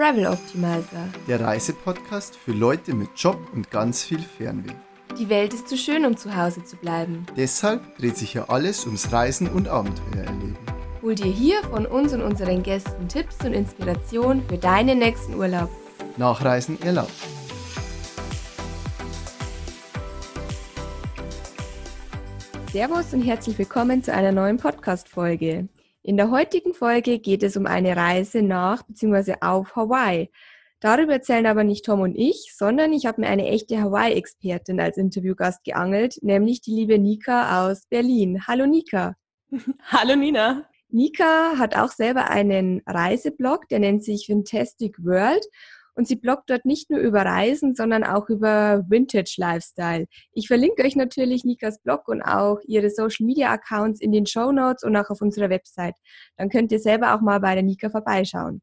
Travel Optimizer. Der Reisepodcast für Leute mit Job und ganz viel Fernweh. Die Welt ist zu schön, um zu Hause zu bleiben. Deshalb dreht sich hier alles ums Reisen und Abenteuer erleben. Hol dir hier von uns und unseren Gästen Tipps und Inspiration für deinen nächsten Urlaub. Nachreisen erlaubt. Servus und herzlich willkommen zu einer neuen Podcast-Folge. In der heutigen Folge geht es um eine Reise nach bzw. auf Hawaii. Darüber erzählen aber nicht Tom und ich, sondern ich habe mir eine echte Hawaii-Expertin als Interviewgast geangelt, nämlich die liebe Nika aus Berlin. Hallo Nika. Hallo Nina. Nika hat auch selber einen Reiseblog, der nennt sich Fantastic World und sie bloggt dort nicht nur über Reisen, sondern auch über Vintage Lifestyle. Ich verlinke euch natürlich Nikas Blog und auch ihre Social Media Accounts in den Show Notes und auch auf unserer Website. Dann könnt ihr selber auch mal bei der Nika vorbeischauen.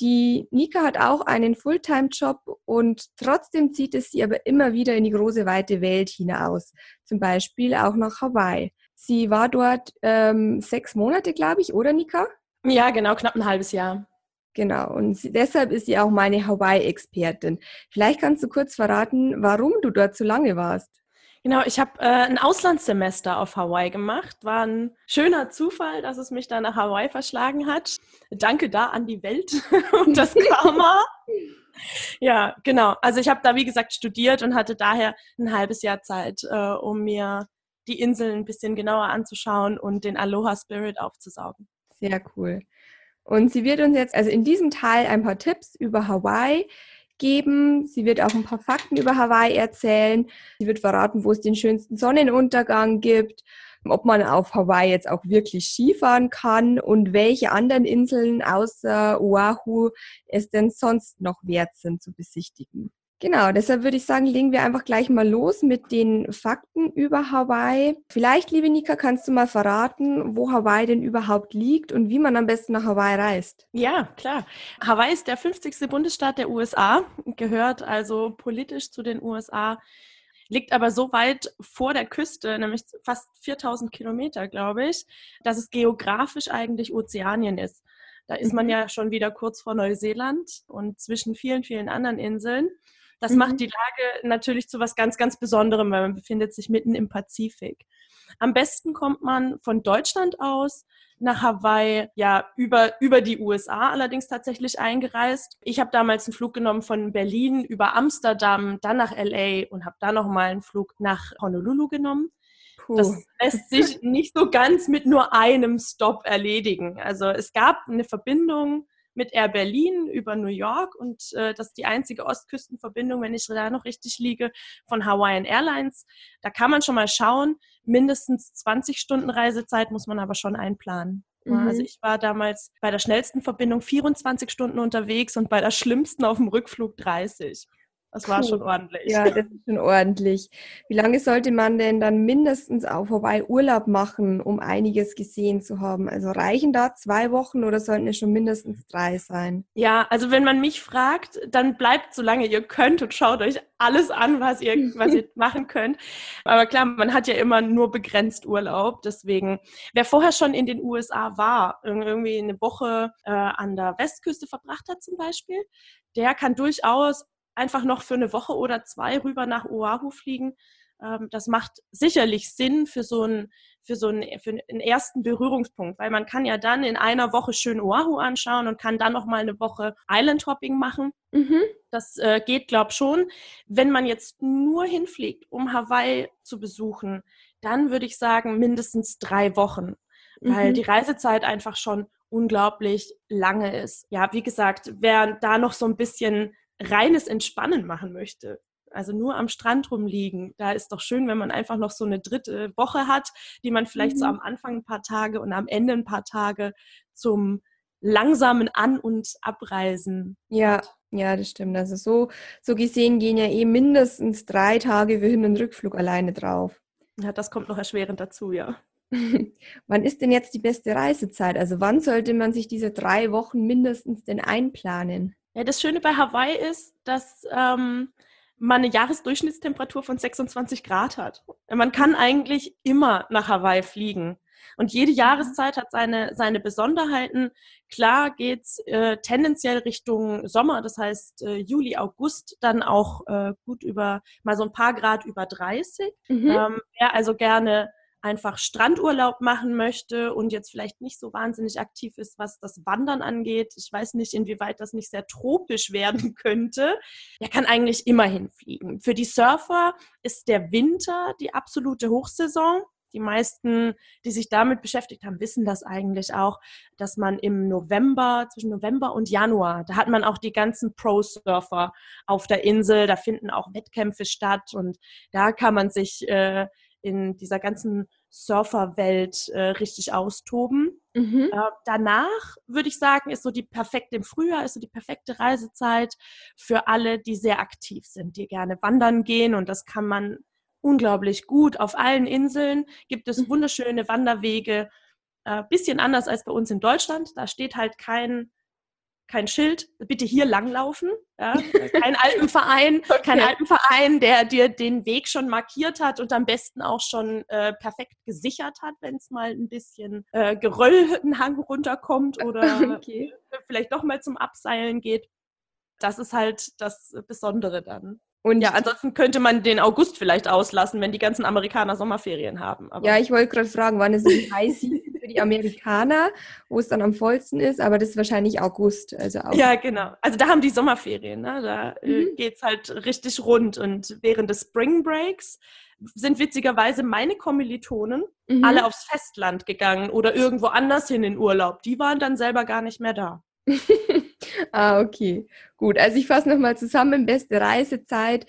Die Nika hat auch einen Fulltime-Job und trotzdem zieht es sie aber immer wieder in die große weite Welt hinaus. Zum Beispiel auch nach Hawaii. Sie war dort ähm, sechs Monate, glaube ich, oder Nika? Ja, genau, knapp ein halbes Jahr. Genau, und deshalb ist sie auch meine Hawaii-Expertin. Vielleicht kannst du kurz verraten, warum du dort so lange warst. Genau, ich habe äh, ein Auslandssemester auf Hawaii gemacht. War ein schöner Zufall, dass es mich da nach Hawaii verschlagen hat. Danke da an die Welt und das Karma. ja, genau. Also ich habe da, wie gesagt, studiert und hatte daher ein halbes Jahr Zeit, äh, um mir die Inseln ein bisschen genauer anzuschauen und den Aloha Spirit aufzusaugen. Sehr cool. Und sie wird uns jetzt also in diesem Teil ein paar Tipps über Hawaii geben. Sie wird auch ein paar Fakten über Hawaii erzählen. Sie wird verraten, wo es den schönsten Sonnenuntergang gibt, ob man auf Hawaii jetzt auch wirklich Skifahren kann und welche anderen Inseln außer Oahu es denn sonst noch wert sind zu besichtigen. Genau, deshalb würde ich sagen, legen wir einfach gleich mal los mit den Fakten über Hawaii. Vielleicht, liebe Nika, kannst du mal verraten, wo Hawaii denn überhaupt liegt und wie man am besten nach Hawaii reist? Ja, klar. Hawaii ist der 50. Bundesstaat der USA, gehört also politisch zu den USA, liegt aber so weit vor der Küste, nämlich fast 4000 Kilometer, glaube ich, dass es geografisch eigentlich Ozeanien ist. Da ist man mhm. ja schon wieder kurz vor Neuseeland und zwischen vielen, vielen anderen Inseln. Das mhm. macht die Lage natürlich zu was ganz, ganz Besonderem, weil man befindet sich mitten im Pazifik. Am besten kommt man von Deutschland aus nach Hawaii, ja, über, über die USA allerdings tatsächlich eingereist. Ich habe damals einen Flug genommen von Berlin über Amsterdam, dann nach LA und habe dann nochmal einen Flug nach Honolulu genommen. Puh. Das lässt sich nicht so ganz mit nur einem Stop erledigen. Also es gab eine Verbindung mit Air Berlin über New York und äh, das ist die einzige Ostküstenverbindung, wenn ich da noch richtig liege, von Hawaiian Airlines. Da kann man schon mal schauen. Mindestens 20 Stunden Reisezeit muss man aber schon einplanen. Mhm. Also ich war damals bei der schnellsten Verbindung 24 Stunden unterwegs und bei der schlimmsten auf dem Rückflug 30. Das war Puh. schon ordentlich. Ja, das ist schon ordentlich. Wie lange sollte man denn dann mindestens auf vorbei Urlaub machen, um einiges gesehen zu haben? Also reichen da zwei Wochen oder sollten es schon mindestens drei sein? Ja, also wenn man mich fragt, dann bleibt so lange ihr könnt und schaut euch alles an, was ihr, was ihr machen könnt. Aber klar, man hat ja immer nur begrenzt Urlaub. Deswegen, wer vorher schon in den USA war, irgendwie eine Woche äh, an der Westküste verbracht hat zum Beispiel, der kann durchaus einfach noch für eine Woche oder zwei rüber nach Oahu fliegen. Ähm, das macht sicherlich Sinn für so einen, für so einen, für einen ersten Berührungspunkt, weil man kann ja dann in einer Woche schön Oahu anschauen und kann dann noch mal eine Woche Island Hopping machen. Mhm. Das äh, geht, glaube ich, schon. Wenn man jetzt nur hinfliegt, um Hawaii zu besuchen, dann würde ich sagen mindestens drei Wochen, weil mhm. die Reisezeit einfach schon unglaublich lange ist. Ja, wie gesagt, wer da noch so ein bisschen reines Entspannen machen möchte, also nur am Strand rumliegen, da ist doch schön, wenn man einfach noch so eine dritte Woche hat, die man vielleicht mhm. so am Anfang ein paar Tage und am Ende ein paar Tage zum langsamen An- und Abreisen. Ja, hat. ja, das stimmt. Also so, so gesehen gehen ja eh mindestens drei Tage für Hin- und Rückflug alleine drauf. Ja, das kommt noch erschwerend dazu, ja. wann ist denn jetzt die beste Reisezeit? Also wann sollte man sich diese drei Wochen mindestens denn einplanen? Ja, das Schöne bei Hawaii ist, dass ähm, man eine Jahresdurchschnittstemperatur von 26 Grad hat. Man kann eigentlich immer nach Hawaii fliegen. Und jede Jahreszeit hat seine, seine Besonderheiten. Klar geht's äh, tendenziell Richtung Sommer, das heißt äh, Juli, August, dann auch äh, gut über mal so ein paar Grad über 30. Mhm. Ähm, wer also gerne einfach Strandurlaub machen möchte und jetzt vielleicht nicht so wahnsinnig aktiv ist, was das Wandern angeht, ich weiß nicht, inwieweit das nicht sehr tropisch werden könnte, der kann eigentlich immer hinfliegen. Für die Surfer ist der Winter die absolute Hochsaison. Die meisten, die sich damit beschäftigt haben, wissen das eigentlich auch, dass man im November, zwischen November und Januar, da hat man auch die ganzen Pro-Surfer auf der Insel, da finden auch Wettkämpfe statt und da kann man sich äh, in dieser ganzen Surferwelt äh, richtig austoben. Mhm. Äh, danach würde ich sagen, ist so die perfekte im Frühjahr, ist so die perfekte Reisezeit für alle, die sehr aktiv sind, die gerne wandern gehen und das kann man unglaublich gut. Auf allen Inseln gibt es mhm. wunderschöne Wanderwege, äh, bisschen anders als bei uns in Deutschland. Da steht halt kein kein Schild, bitte hier langlaufen. Ja? Kein Alpenverein, okay. kein Alpenverein, der dir den Weg schon markiert hat und am besten auch schon äh, perfekt gesichert hat, wenn es mal ein bisschen äh, Geröll einen Hang runterkommt oder okay. vielleicht doch mal zum Abseilen geht. Das ist halt das Besondere dann. Und ja, ansonsten könnte man den August vielleicht auslassen, wenn die ganzen Amerikaner Sommerferien haben. Aber ja, ich wollte gerade fragen, wann ist es heiß die Amerikaner, wo es dann am vollsten ist, aber das ist wahrscheinlich August. Also August. Ja, genau. Also da haben die Sommerferien, ne? da äh, mhm. geht es halt richtig rund. Und während des Spring Breaks sind witzigerweise meine Kommilitonen mhm. alle aufs Festland gegangen oder irgendwo anders hin in Urlaub. Die waren dann selber gar nicht mehr da. ah, okay. Gut, also ich fasse nochmal zusammen. Beste Reisezeit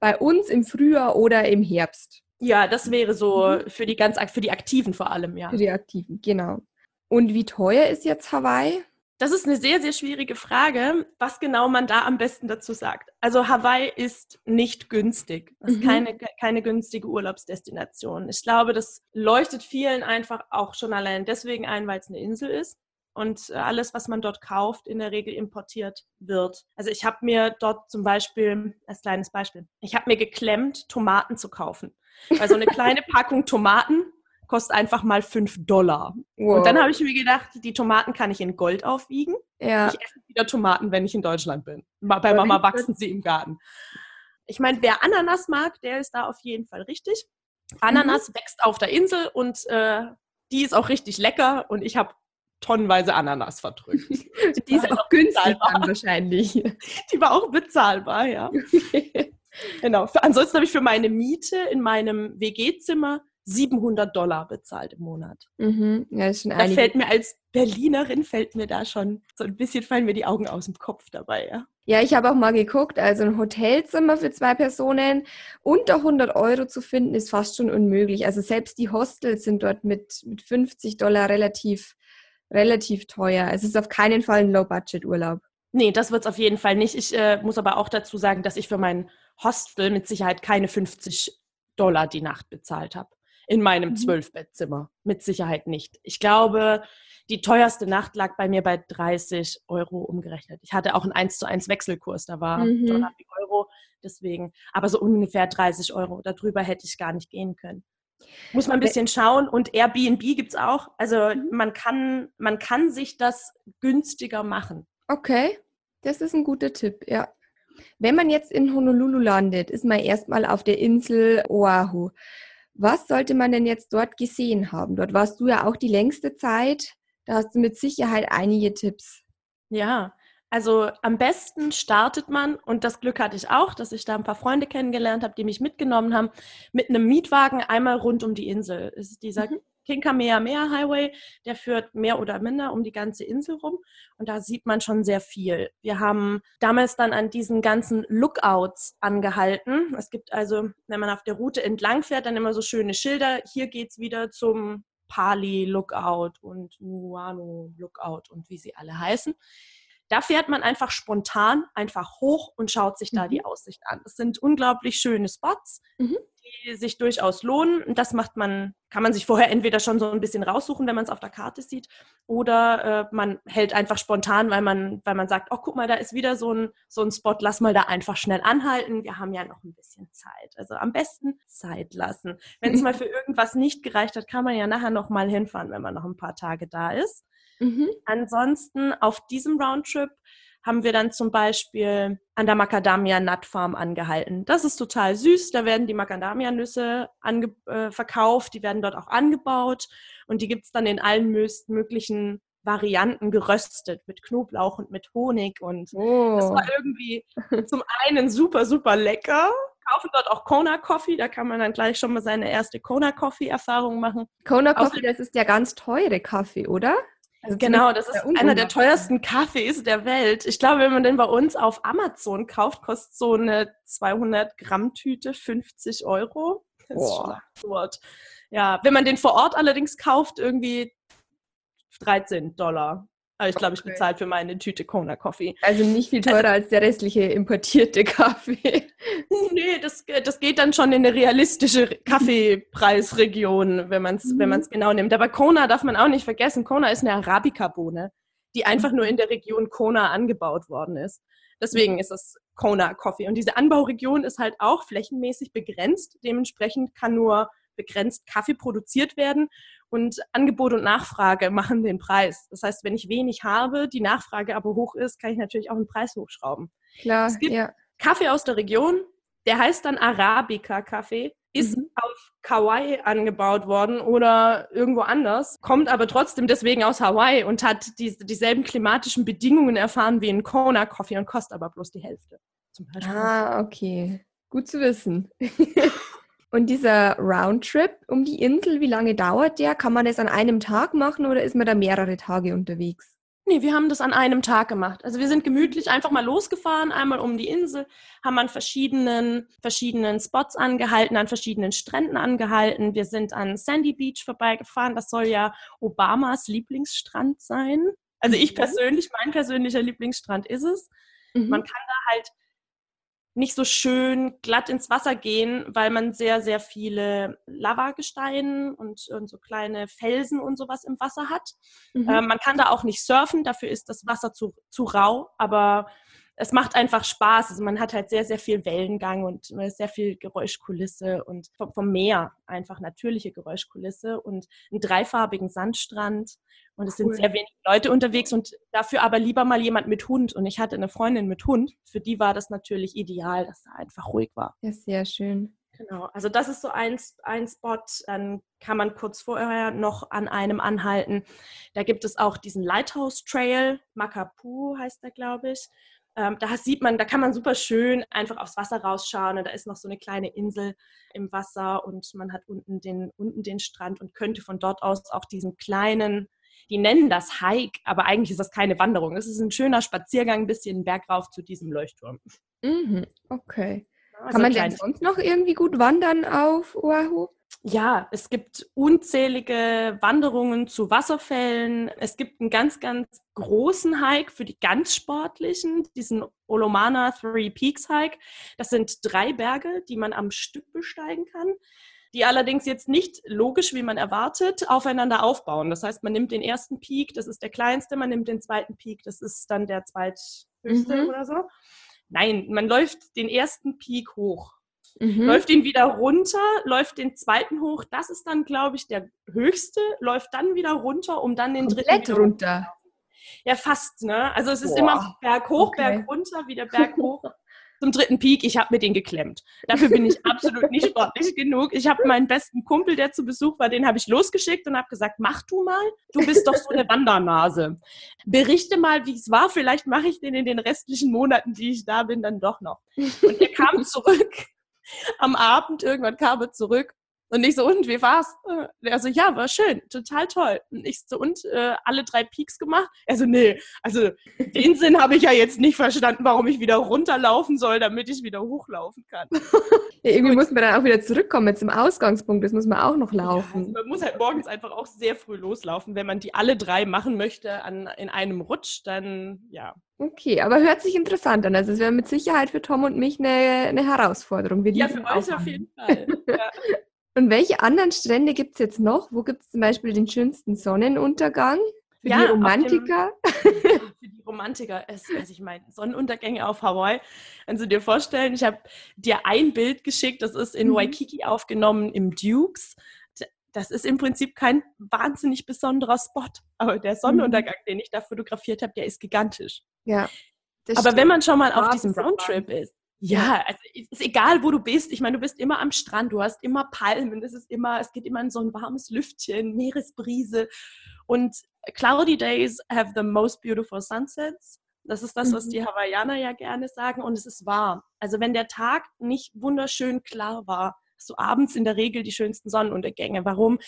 bei uns im Frühjahr oder im Herbst. Ja, das wäre so mhm. für die ganz für die Aktiven vor allem, ja. Für die Aktiven, genau. Und wie teuer ist jetzt Hawaii? Das ist eine sehr, sehr schwierige Frage, was genau man da am besten dazu sagt. Also Hawaii ist nicht günstig. Das ist mhm. keine, keine günstige Urlaubsdestination. Ich glaube, das leuchtet vielen einfach auch schon allein deswegen ein, weil es eine Insel ist und alles, was man dort kauft, in der Regel importiert wird. Also ich habe mir dort zum Beispiel, als kleines Beispiel, ich habe mir geklemmt, Tomaten zu kaufen. Weil so eine kleine Packung Tomaten kostet einfach mal 5 Dollar. Wow. Und dann habe ich mir gedacht, die Tomaten kann ich in Gold aufwiegen. Ja. Ich esse wieder Tomaten, wenn ich in Deutschland bin. Bei Mama wachsen sie im Garten. Ich meine, wer Ananas mag, der ist da auf jeden Fall richtig. Ananas mhm. wächst auf der Insel und äh, die ist auch richtig lecker und ich habe tonnenweise Ananas verdrückt. Die ist auch günstig dann wahrscheinlich. Die war auch bezahlbar, ja. genau. Ansonsten habe ich für meine Miete in meinem WG-Zimmer 700 Dollar bezahlt im Monat. Mhm. Ja, ist schon da fällt mir als Berlinerin fällt mir da schon so ein bisschen fallen mir die Augen aus dem Kopf dabei, ja. Ja, ich habe auch mal geguckt, also ein Hotelzimmer für zwei Personen unter 100 Euro zu finden, ist fast schon unmöglich. Also selbst die Hostels sind dort mit, mit 50 Dollar relativ relativ teuer. Es ist auf keinen Fall ein Low-Budget-Urlaub. Nee, das wird es auf jeden Fall nicht. Ich äh, muss aber auch dazu sagen, dass ich für mein Hostel mit Sicherheit keine 50 Dollar die Nacht bezahlt habe. In meinem mhm. Zwölfbettzimmer. Mit Sicherheit nicht. Ich glaube, die teuerste Nacht lag bei mir bei 30 Euro umgerechnet. Ich hatte auch einen 1 zu 1 Wechselkurs, da war mhm. Dollar wie Euro. Deswegen, aber so ungefähr 30 Euro. Darüber hätte ich gar nicht gehen können. Muss man ein bisschen schauen und Airbnb gibt es auch. Also mhm. man kann, man kann sich das günstiger machen. Okay, das ist ein guter Tipp, ja. Wenn man jetzt in Honolulu landet, ist man erstmal auf der Insel Oahu. Was sollte man denn jetzt dort gesehen haben? Dort warst du ja auch die längste Zeit. Da hast du mit Sicherheit einige Tipps. Ja, also am besten startet man, und das Glück hatte ich auch, dass ich da ein paar Freunde kennengelernt habe, die mich mitgenommen haben, mit einem Mietwagen einmal rund um die Insel. Es ist dieser mhm. Kinkamehameha Highway, der führt mehr oder minder um die ganze Insel rum und da sieht man schon sehr viel. Wir haben damals dann an diesen ganzen Lookouts angehalten. Es gibt also, wenn man auf der Route entlang fährt, dann immer so schöne Schilder. Hier geht es wieder zum Pali Lookout und Nuano Lookout und wie sie alle heißen. Da fährt man einfach spontan einfach hoch und schaut sich da mhm. die Aussicht an. Es sind unglaublich schöne Spots. Mhm. Die sich durchaus lohnen. Das macht man, kann man sich vorher entweder schon so ein bisschen raussuchen, wenn man es auf der Karte sieht, oder äh, man hält einfach spontan, weil man, weil man sagt, oh, guck mal, da ist wieder so ein, so ein Spot, lass mal da einfach schnell anhalten. Wir haben ja noch ein bisschen Zeit. Also am besten Zeit lassen. Wenn es mal für irgendwas nicht gereicht hat, kann man ja nachher noch mal hinfahren, wenn man noch ein paar Tage da ist. Mhm. Ansonsten auf diesem Roundtrip haben wir dann zum Beispiel an der Macadamia Nut Farm angehalten. Das ist total süß. Da werden die Macadamia-Nüsse äh, verkauft, die werden dort auch angebaut und die gibt es dann in allen möglichen Varianten geröstet mit Knoblauch und mit Honig. Und oh. das war irgendwie zum einen super, super lecker. Kaufen dort auch Kona Coffee, da kann man dann gleich schon mal seine erste Kona Coffee-Erfahrung machen. Kona Coffee, das ist der ganz teure Kaffee, oder? Also genau, das ist einer der teuersten Kaffees der Welt. Ich glaube, wenn man den bei uns auf Amazon kauft, kostet so eine 200 Gramm Tüte 50 Euro. Das Boah. ist schon absurd. Ja, wenn man den vor Ort allerdings kauft, irgendwie 13 Dollar. Aber ich glaube, ich bezahle für meine Tüte Kona Coffee. Also nicht viel teurer also, als der restliche importierte Kaffee. Nee, das, das geht dann schon in eine realistische Kaffeepreisregion, wenn man es mhm. wenn genau nimmt. Aber Kona darf man auch nicht vergessen. Kona ist eine Arabica-Bohne, die einfach nur in der Region Kona angebaut worden ist. Deswegen mhm. ist es Kona Coffee. Und diese Anbauregion ist halt auch flächenmäßig begrenzt. Dementsprechend kann nur begrenzt Kaffee produziert werden und Angebot und Nachfrage machen den Preis. Das heißt, wenn ich wenig habe, die Nachfrage aber hoch ist, kann ich natürlich auch den Preis hochschrauben. Klar, es gibt ja. Kaffee aus der Region, der heißt dann Arabica-Kaffee, ist mhm. auf Hawaii angebaut worden oder irgendwo anders, kommt aber trotzdem deswegen aus Hawaii und hat die, dieselben klimatischen Bedingungen erfahren wie ein Kona-Coffee und kostet aber bloß die Hälfte. Ah, okay. Gut zu wissen. Und dieser Roundtrip um die Insel, wie lange dauert der? Kann man das an einem Tag machen oder ist man da mehrere Tage unterwegs? Nee, wir haben das an einem Tag gemacht. Also wir sind gemütlich einfach mal losgefahren, einmal um die Insel, haben an verschiedenen, verschiedenen Spots angehalten, an verschiedenen Stränden angehalten. Wir sind an Sandy Beach vorbeigefahren. Das soll ja Obamas Lieblingsstrand sein. Also ich mhm. persönlich, mein persönlicher Lieblingsstrand ist es. Mhm. Man kann da halt nicht so schön glatt ins Wasser gehen, weil man sehr, sehr viele Lavagesteine und, und so kleine Felsen und sowas im Wasser hat. Mhm. Äh, man kann da auch nicht surfen, dafür ist das Wasser zu, zu rau, aber es macht einfach Spaß. Also man hat halt sehr, sehr viel Wellengang und sehr viel Geräuschkulisse und vom, vom Meer einfach natürliche Geräuschkulisse und einen dreifarbigen Sandstrand. Und es cool. sind sehr wenige Leute unterwegs und dafür aber lieber mal jemand mit Hund. Und ich hatte eine Freundin mit Hund. Für die war das natürlich ideal, dass da einfach ruhig war. Ja, sehr schön. Genau, also das ist so ein, ein Spot. Dann kann man kurz vorher noch an einem anhalten. Da gibt es auch diesen Lighthouse Trail, Makapu heißt der, glaube ich. Ähm, da sieht man, da kann man super schön einfach aufs Wasser rausschauen und da ist noch so eine kleine Insel im Wasser und man hat unten den, unten den Strand und könnte von dort aus auch diesen kleinen, die nennen das Hike, aber eigentlich ist das keine Wanderung. Es ist ein schöner Spaziergang, ein bisschen bergauf zu diesem Leuchtturm. Mhm, okay. Also kann man denn sonst noch irgendwie gut wandern auf Oahu? ja, es gibt unzählige Wanderungen zu Wasserfällen. Es gibt einen ganz, ganz großen Hike für die ganz Sportlichen, diesen Olomana Three Peaks Hike. Das sind drei Berge, die man am Stück besteigen kann, die allerdings jetzt nicht logisch, wie man erwartet, aufeinander aufbauen. Das heißt, man nimmt den ersten Peak, das ist der kleinste, man nimmt den zweiten Peak, das ist dann der zweithöchste mhm. oder so. Nein, man läuft den ersten Peak hoch mhm. läuft ihn wieder runter, läuft den zweiten hoch. Das ist dann, glaube ich, der höchste, läuft dann wieder runter, um dann den Komplett dritten runter. Ja, fast, ne? Also es ist Boah. immer Berg hoch, okay. Berg runter, wieder Berg hoch. Zum dritten Peak, ich habe mir den geklemmt. Dafür bin ich absolut nicht sportlich genug. Ich habe meinen besten Kumpel, der zu Besuch war, den habe ich losgeschickt und habe gesagt, mach du mal, du bist doch so eine Wandernase. Berichte mal, wie es war, vielleicht mache ich den in den restlichen Monaten, die ich da bin, dann doch noch. Und er kam zurück am Abend irgendwann kam er zurück und ich so, und wie war's? Er so, ja, war schön, total toll. Und ich so, und äh, alle drei Peaks gemacht? Er so, nee, also den Sinn habe ich ja jetzt nicht verstanden, warum ich wieder runterlaufen soll, damit ich wieder hochlaufen kann. irgendwie muss man dann auch wieder zurückkommen zum Ausgangspunkt. Das muss man auch noch laufen. Ja, also man muss halt morgens einfach auch sehr früh loslaufen. Wenn man die alle drei machen möchte an, in einem Rutsch, dann ja. Okay, aber hört sich interessant an. Also es wäre mit Sicherheit für Tom und mich eine, eine Herausforderung. Wir ja, für euch auf jeden Fall. Ja. Und welche anderen Strände gibt es jetzt noch? Wo gibt es zum Beispiel den schönsten Sonnenuntergang? Für ja, die Romantiker? Dem, für die Romantiker. Es, also ich meine, Sonnenuntergänge auf Hawaii. Kannst du dir vorstellen, ich habe dir ein Bild geschickt, das ist in mhm. Waikiki aufgenommen im Dukes. Das ist im Prinzip kein wahnsinnig besonderer Spot. Aber der Sonnenuntergang, mhm. den ich da fotografiert habe, der ist gigantisch. Ja. Aber stimmt. wenn man schon mal auf diesem Roundtrip ist, ja, also ist egal, wo du bist. Ich meine, du bist immer am Strand, du hast immer Palmen, es ist immer, es geht immer in so ein warmes Lüftchen, Meeresbrise. Und cloudy days have the most beautiful sunsets. Das ist das, was mhm. die Hawaiianer ja gerne sagen. Und es ist wahr. Also wenn der Tag nicht wunderschön klar war, hast du abends in der Regel die schönsten Sonnenuntergänge. Warum?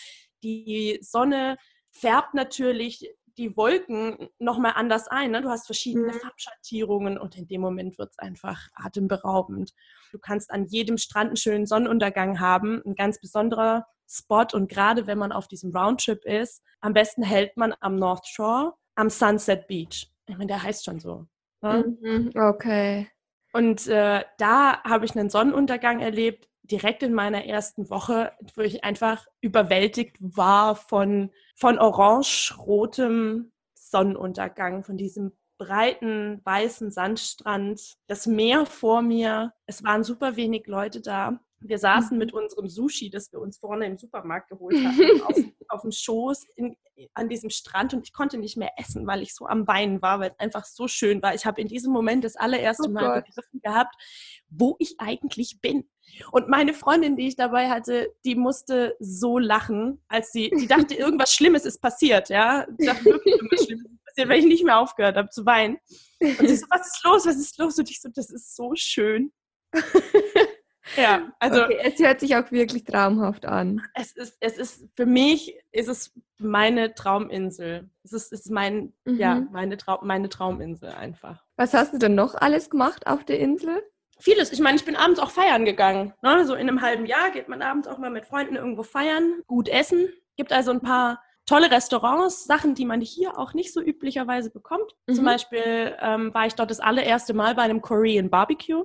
Die Sonne färbt natürlich die Wolken nochmal anders ein. Ne? Du hast verschiedene mhm. Farbschattierungen und in dem Moment wird es einfach atemberaubend. Du kannst an jedem Strand einen schönen Sonnenuntergang haben, ein ganz besonderer Spot. Und gerade wenn man auf diesem Roundtrip ist, am besten hält man am North Shore, am Sunset Beach. Ich meine, der heißt schon so. Ne? Mhm. Okay. Und äh, da habe ich einen Sonnenuntergang erlebt, direkt in meiner ersten Woche, wo ich einfach überwältigt war von, von orange-rotem Sonnenuntergang, von diesem breiten weißen Sandstrand, das Meer vor mir. Es waren super wenig Leute da. Wir saßen mit mhm. unserem Sushi, das wir uns vorne im Supermarkt geholt haben, auf, auf dem Schoß in, an diesem Strand und ich konnte nicht mehr essen, weil ich so am Weinen war, weil es einfach so schön war. Ich habe in diesem Moment das allererste oh Mal begriffen gehabt, wo ich eigentlich bin. Und meine Freundin, die ich dabei hatte, die musste so lachen, als sie, die dachte, irgendwas Schlimmes ist passiert, ja. Die dachte wirklich, irgendwas Schlimmes ist passiert, weil ich nicht mehr aufgehört habe zu weinen. Und sie so, was ist los, was ist los? Und ich so, das ist so schön. Ja, also okay, es hört sich auch wirklich traumhaft an. Es ist, es ist für mich ist es meine Trauminsel. Es ist, ist mein, mhm. ja, meine, Traum, meine Trauminsel einfach. Was hast du denn noch alles gemacht auf der Insel? Vieles. Ich meine, ich bin abends auch feiern gegangen. Ne? So in einem halben Jahr geht man abends auch mal mit Freunden irgendwo feiern, gut essen. Gibt also ein paar tolle Restaurants, Sachen, die man hier auch nicht so üblicherweise bekommt. Mhm. Zum Beispiel ähm, war ich dort das allererste Mal bei einem Korean Barbecue.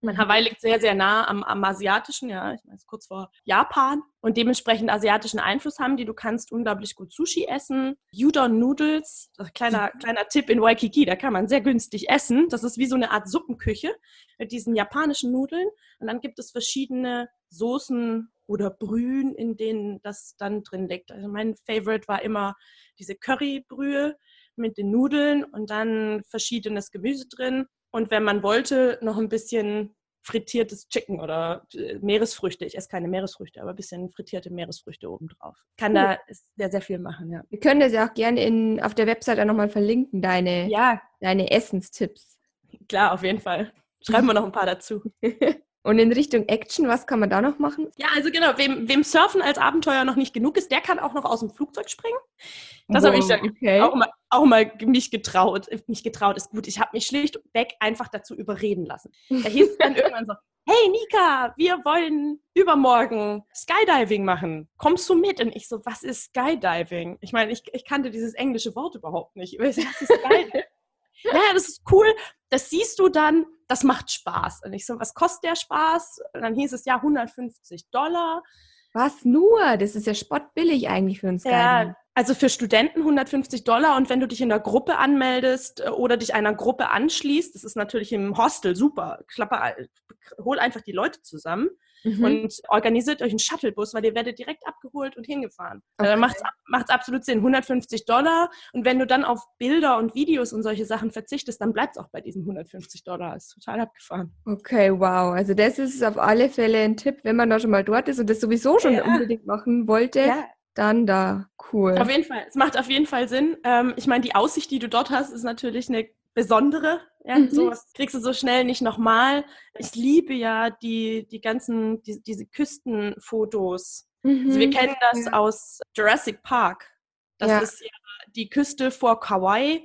Mein. Hawaii liegt sehr, sehr nah am, am asiatischen, ja, ich meine, kurz vor Japan und dementsprechend asiatischen Einfluss haben die. Du kannst unglaublich gut Sushi essen. Udon Noodles, kleiner, mhm. kleiner Tipp in Waikiki, da kann man sehr günstig essen. Das ist wie so eine Art Suppenküche mit diesen japanischen Nudeln. Und dann gibt es verschiedene Soßen oder Brühen, in denen das dann drin liegt. Also mein Favorite war immer diese Currybrühe mit den Nudeln und dann verschiedenes Gemüse drin und wenn man wollte, noch ein bisschen frittiertes Chicken oder äh, Meeresfrüchte. Ich esse keine Meeresfrüchte, aber ein bisschen frittierte Meeresfrüchte obendrauf. Kann cool. da sehr, sehr viel machen, ja. Wir können das ja auch gerne in, auf der Website auch nochmal verlinken, deine, ja. deine Essenstipps. Klar, auf jeden Fall. Schreiben wir noch ein paar dazu. Und in Richtung Action, was kann man da noch machen? Ja, also genau, wem, wem Surfen als Abenteuer noch nicht genug ist, der kann auch noch aus dem Flugzeug springen. Das wow, habe ich dann okay. auch, mal, auch mal mich getraut. Nicht getraut ist gut. Ich habe mich schlichtweg einfach dazu überreden lassen. Da hieß es dann irgendwann so, hey Nika, wir wollen übermorgen Skydiving machen. Kommst du mit? Und ich so, was ist Skydiving? Ich meine, ich, ich kannte dieses englische Wort überhaupt nicht. Was ist Skydiving? ja, das ist cool, das siehst du dann, das macht Spaß. Und ich so, was kostet der Spaß? Und dann hieß es ja 150 Dollar. Was nur? Das ist ja spottbillig eigentlich für uns. Ja, also für Studenten 150 Dollar und wenn du dich in der Gruppe anmeldest äh, oder dich einer Gruppe anschließt, das ist natürlich im Hostel super. Klappe, hol einfach die Leute zusammen mhm. und organisiert euch einen Shuttlebus, weil ihr werdet direkt abgeholt und hingefahren. Okay. Dann macht es absolut Sinn. 150 Dollar und wenn du dann auf Bilder und Videos und solche Sachen verzichtest, dann bleibt es auch bei diesen 150 Dollar. Ist total abgefahren. Okay, wow. Also das ist auf alle Fälle ein Tipp, wenn man da schon mal dort ist und das sowieso schon ja. unbedingt machen wollte. Ja. Dann da, cool. Auf jeden Fall, es macht auf jeden Fall Sinn. Ähm, ich meine, die Aussicht, die du dort hast, ist natürlich eine besondere. Ja, mhm. sowas kriegst du so schnell nicht nochmal. Ich liebe ja die, die ganzen, die, diese Küstenfotos. Mhm. Also wir kennen das ja. aus Jurassic Park. Das ja. ist ja die Küste vor Kauai.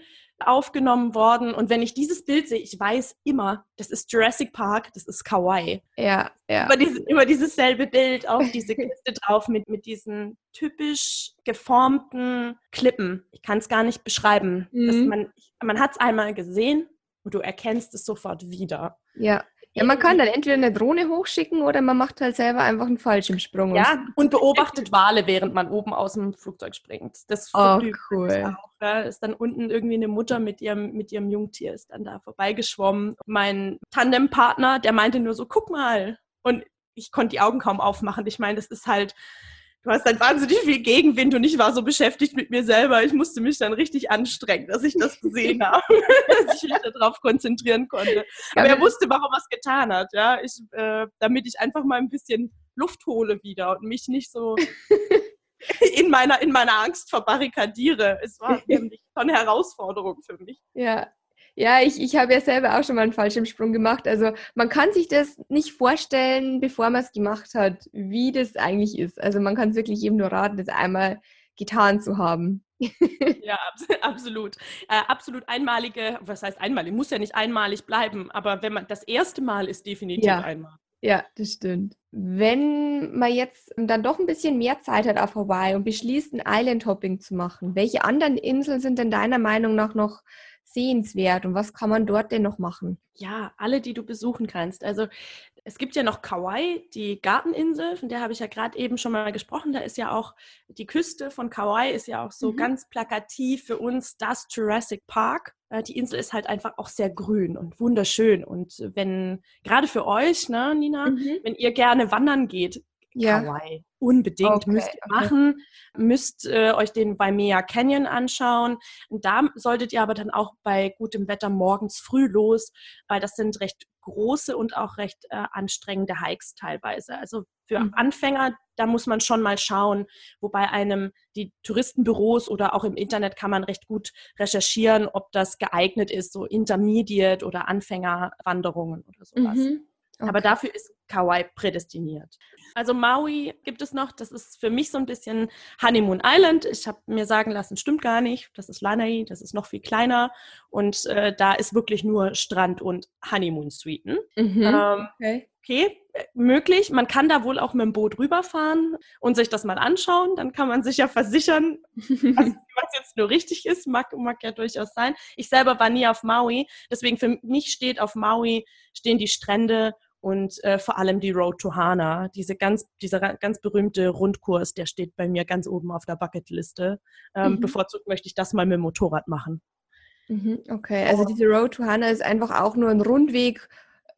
Aufgenommen worden. Und wenn ich dieses Bild sehe, ich weiß immer, das ist Jurassic Park, das ist Kauai. Ja, ja. Immer, diese, immer dieses selbe Bild auf diese Kiste drauf mit, mit diesen typisch geformten Klippen. Ich kann es gar nicht beschreiben. Mhm. man man hat es einmal gesehen und du erkennst es sofort wieder. Ja. Ja, man kann dann entweder eine Drohne hochschicken oder man macht halt selber einfach einen Fallschirmsprung. Ja, und beobachtet Wale, während man oben aus dem Flugzeug springt. Das oh, cool. Auch, ja. Ist dann unten irgendwie eine Mutter mit ihrem, mit ihrem Jungtier, ist dann da vorbeigeschwommen. Mein Tandempartner, der meinte nur so, guck mal. Und ich konnte die Augen kaum aufmachen. Ich meine, das ist halt du hast dann wahnsinnig viel Gegenwind und ich war so beschäftigt mit mir selber. Ich musste mich dann richtig anstrengen, dass ich das gesehen habe, dass ich mich darauf konzentrieren konnte. Aber er wusste, warum er es getan hat, ja, ich, äh, damit ich einfach mal ein bisschen Luft hole wieder und mich nicht so in meiner, in meiner Angst verbarrikadiere. Es war nämlich schon eine Herausforderung für mich. Ja, ja, ich, ich habe ja selber auch schon mal einen Fallschirmsprung gemacht. Also man kann sich das nicht vorstellen, bevor man es gemacht hat, wie das eigentlich ist. Also man kann es wirklich jedem nur raten, das einmal getan zu haben. ja, absolut. Äh, absolut einmalige, was heißt einmalig? Muss ja nicht einmalig bleiben, aber wenn man das erste Mal ist definitiv ja. einmal. Ja, das stimmt. Wenn man jetzt dann doch ein bisschen mehr Zeit hat auf Hawaii und beschließt, ein Island-Hopping zu machen, welche anderen Inseln sind denn deiner Meinung nach noch sehenswert und was kann man dort denn noch machen? Ja, alle, die du besuchen kannst. Also es gibt ja noch Kauai, die Garteninsel, von der habe ich ja gerade eben schon mal gesprochen. Da ist ja auch die Küste von Kauai ist ja auch so mhm. ganz plakativ für uns das Jurassic Park. Äh, die Insel ist halt einfach auch sehr grün und wunderschön. Und wenn, gerade für euch, ne, Nina, mhm. wenn ihr gerne wandern geht, ja. Kauai. Unbedingt okay, müsst ihr okay. machen, müsst äh, euch den bei Mea Canyon anschauen. Und da solltet ihr aber dann auch bei gutem Wetter morgens früh los, weil das sind recht große und auch recht äh, anstrengende Hikes teilweise. Also für mhm. Anfänger, da muss man schon mal schauen, wobei einem die Touristenbüros oder auch im Internet kann man recht gut recherchieren, ob das geeignet ist, so Intermediate oder Anfängerwanderungen oder sowas. Mhm. Okay. Aber dafür ist Kauai prädestiniert. Also Maui gibt es noch, das ist für mich so ein bisschen Honeymoon Island. Ich habe mir sagen lassen, stimmt gar nicht. Das ist Lanai, das ist noch viel kleiner und äh, da ist wirklich nur Strand und Honeymoon Suiten. Mhm. Ähm, okay. okay, möglich. Man kann da wohl auch mit dem Boot rüberfahren und sich das mal anschauen. Dann kann man sich ja versichern, was, was jetzt nur richtig ist. Mag, mag ja durchaus sein. Ich selber war nie auf Maui, deswegen für mich steht auf Maui stehen die Strände und äh, vor allem die Road to Hana, diese ganz, dieser ganz berühmte Rundkurs, der steht bei mir ganz oben auf der Bucketliste. Ähm, mhm. Bevorzugt möchte ich das mal mit dem Motorrad machen. Mhm, okay, also diese Road to Hana ist einfach auch nur ein Rundweg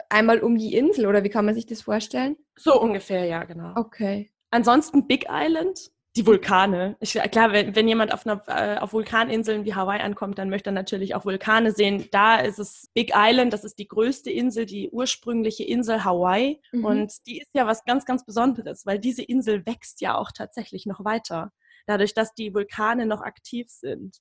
einmal um die Insel oder wie kann man sich das vorstellen? So ungefähr, ja, genau. Okay. Ansonsten Big Island die Vulkane. Ich, klar, wenn, wenn jemand auf, einer, äh, auf Vulkaninseln wie Hawaii ankommt, dann möchte er natürlich auch Vulkane sehen. Da ist es Big Island, das ist die größte Insel, die ursprüngliche Insel Hawaii. Mhm. Und die ist ja was ganz, ganz Besonderes, weil diese Insel wächst ja auch tatsächlich noch weiter. Dadurch, dass die Vulkane noch aktiv sind.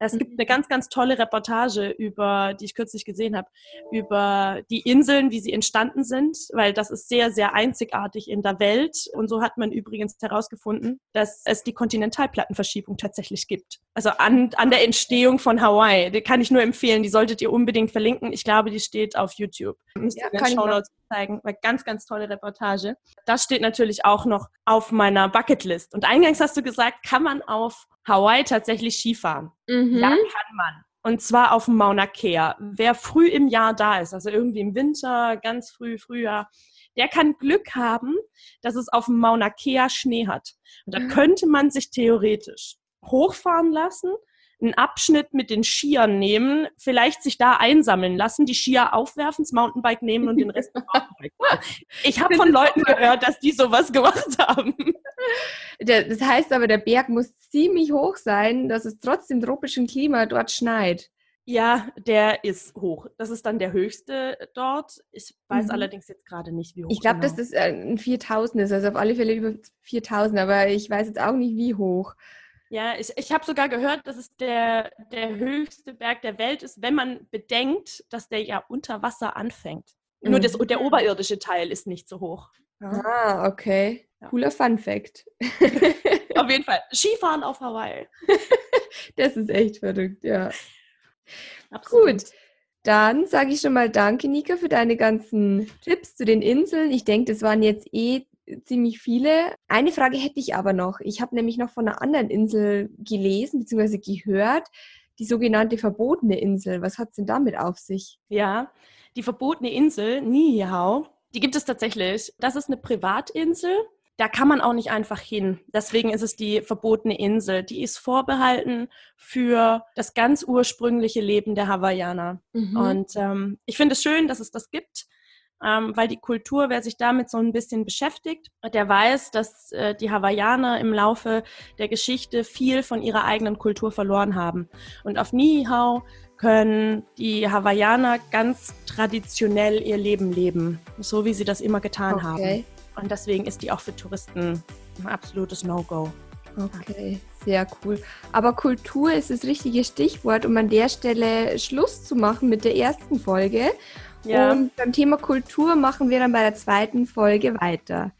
Es gibt eine ganz, ganz tolle Reportage über, die ich kürzlich gesehen habe, über die Inseln, wie sie entstanden sind, weil das ist sehr, sehr einzigartig in der Welt. Und so hat man übrigens herausgefunden, dass es die Kontinentalplattenverschiebung tatsächlich gibt. Also an, an der Entstehung von Hawaii. Die kann ich nur empfehlen. Die solltet ihr unbedingt verlinken. Ich glaube, die steht auf YouTube. Müsst ja, ihr in den Show Notes zeigen. Weil ganz, ganz tolle Reportage. Das steht natürlich auch noch auf meiner Bucketlist. Und eingangs hast du gesagt, kann man auf Hawaii tatsächlich Skifahren. Mhm. Ja, kann man. Und zwar auf dem Mauna Kea. Wer früh im Jahr da ist, also irgendwie im Winter, ganz früh, Frühjahr, der kann Glück haben, dass es auf dem Mauna Kea Schnee hat. Und da mhm. könnte man sich theoretisch hochfahren lassen, einen Abschnitt mit den Skiern nehmen, vielleicht sich da einsammeln lassen, die Skier aufwerfen, das Mountainbike nehmen und den Rest. Ich habe von Leuten gehört, dass die sowas gemacht haben. Das heißt aber, der Berg muss ziemlich hoch sein, dass es trotz dem tropischen Klima dort schneit. Ja, der ist hoch. Das ist dann der höchste dort. Ich weiß mhm. allerdings jetzt gerade nicht, wie hoch. Ich glaube, genau. dass das äh, ein 4000 ist, also auf alle Fälle über 4000, aber ich weiß jetzt auch nicht, wie hoch. Ja, ich, ich habe sogar gehört, dass es der, der höchste Berg der Welt ist, wenn man bedenkt, dass der ja unter Wasser anfängt. Mhm. Nur das, der oberirdische Teil ist nicht so hoch. Ja. Ah, okay. Ja. Cooler Fun Fact. auf jeden Fall. Skifahren auf Hawaii. das ist echt verrückt, ja. Absolut. Gut. Dann sage ich schon mal Danke, Nika, für deine ganzen Tipps zu den Inseln. Ich denke, das waren jetzt eh ziemlich viele. Eine Frage hätte ich aber noch. Ich habe nämlich noch von einer anderen Insel gelesen bzw. gehört, die sogenannte verbotene Insel. Was hat es denn damit auf sich? Ja, die verbotene Insel, Nihau, die gibt es tatsächlich. Das ist eine Privatinsel da kann man auch nicht einfach hin. Deswegen ist es die verbotene Insel. Die ist vorbehalten für das ganz ursprüngliche Leben der Hawaiianer. Mhm. Und ähm, ich finde es schön, dass es das gibt, ähm, weil die Kultur, wer sich damit so ein bisschen beschäftigt, der weiß, dass äh, die Hawaiianer im Laufe der Geschichte viel von ihrer eigenen Kultur verloren haben. Und auf Nihau können die Hawaiianer ganz traditionell ihr Leben leben, so wie sie das immer getan okay. haben. Und deswegen ist die auch für Touristen ein absolutes No-Go. Okay, sehr cool. Aber Kultur ist das richtige Stichwort, um an der Stelle Schluss zu machen mit der ersten Folge. Ja. Und beim Thema Kultur machen wir dann bei der zweiten Folge weiter.